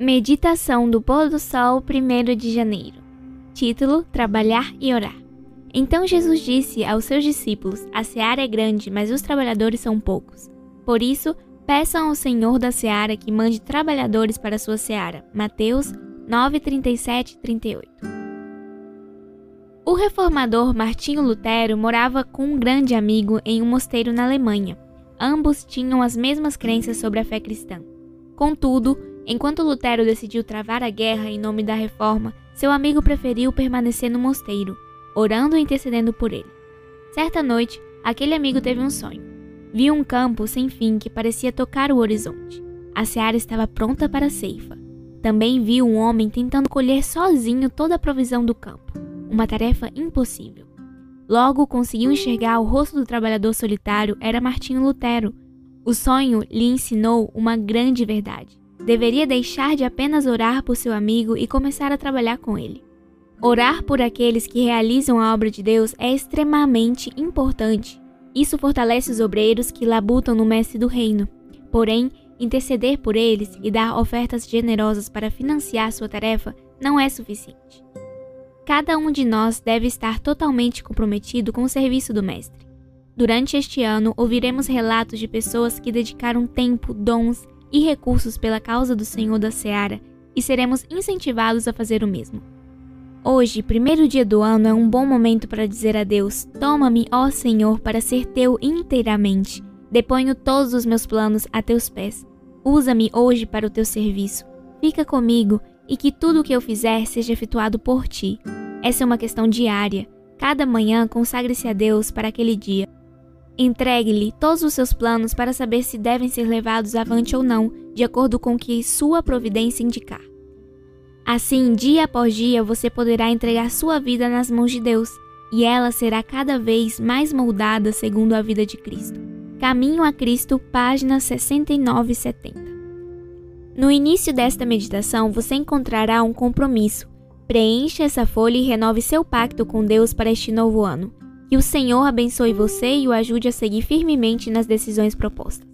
Meditação do pôr do sol, 1 de janeiro. Título: Trabalhar e orar. Então Jesus disse aos seus discípulos: A seara é grande, mas os trabalhadores são poucos. Por isso, peçam ao Senhor da seara que mande trabalhadores para a sua seara. Mateus 9, 37 e 38. O reformador Martinho Lutero morava com um grande amigo em um mosteiro na Alemanha. Ambos tinham as mesmas crenças sobre a fé cristã. Contudo, Enquanto Lutero decidiu travar a guerra em nome da reforma, seu amigo preferiu permanecer no mosteiro, orando e intercedendo por ele. Certa noite, aquele amigo teve um sonho. Viu um campo sem fim que parecia tocar o horizonte. A seara estava pronta para a ceifa. Também viu um homem tentando colher sozinho toda a provisão do campo, uma tarefa impossível. Logo conseguiu enxergar o rosto do trabalhador solitário era Martinho Lutero. O sonho lhe ensinou uma grande verdade deveria deixar de apenas orar por seu amigo e começar a trabalhar com ele. Orar por aqueles que realizam a obra de Deus é extremamente importante. Isso fortalece os obreiros que labutam no mestre do reino. Porém, interceder por eles e dar ofertas generosas para financiar sua tarefa não é suficiente. Cada um de nós deve estar totalmente comprometido com o serviço do Mestre. Durante este ano, ouviremos relatos de pessoas que dedicaram tempo, dons e recursos pela causa do Senhor da Seara e seremos incentivados a fazer o mesmo. Hoje, primeiro dia do ano, é um bom momento para dizer a Deus: Toma-me, ó Senhor, para ser teu inteiramente. Deponho todos os meus planos a teus pés. Usa-me hoje para o teu serviço. Fica comigo e que tudo o que eu fizer seja efetuado por ti. Essa é uma questão diária. Cada manhã consagre-se a Deus para aquele dia. Entregue-lhe todos os seus planos para saber se devem ser levados avante ou não, de acordo com o que sua providência indicar. Assim, dia após dia, você poderá entregar sua vida nas mãos de Deus, e ela será cada vez mais moldada segundo a vida de Cristo. Caminho a Cristo, página 69 e 70. No início desta meditação, você encontrará um compromisso. Preencha essa folha e renove seu pacto com Deus para este novo ano. Que o Senhor abençoe você e o ajude a seguir firmemente nas decisões propostas.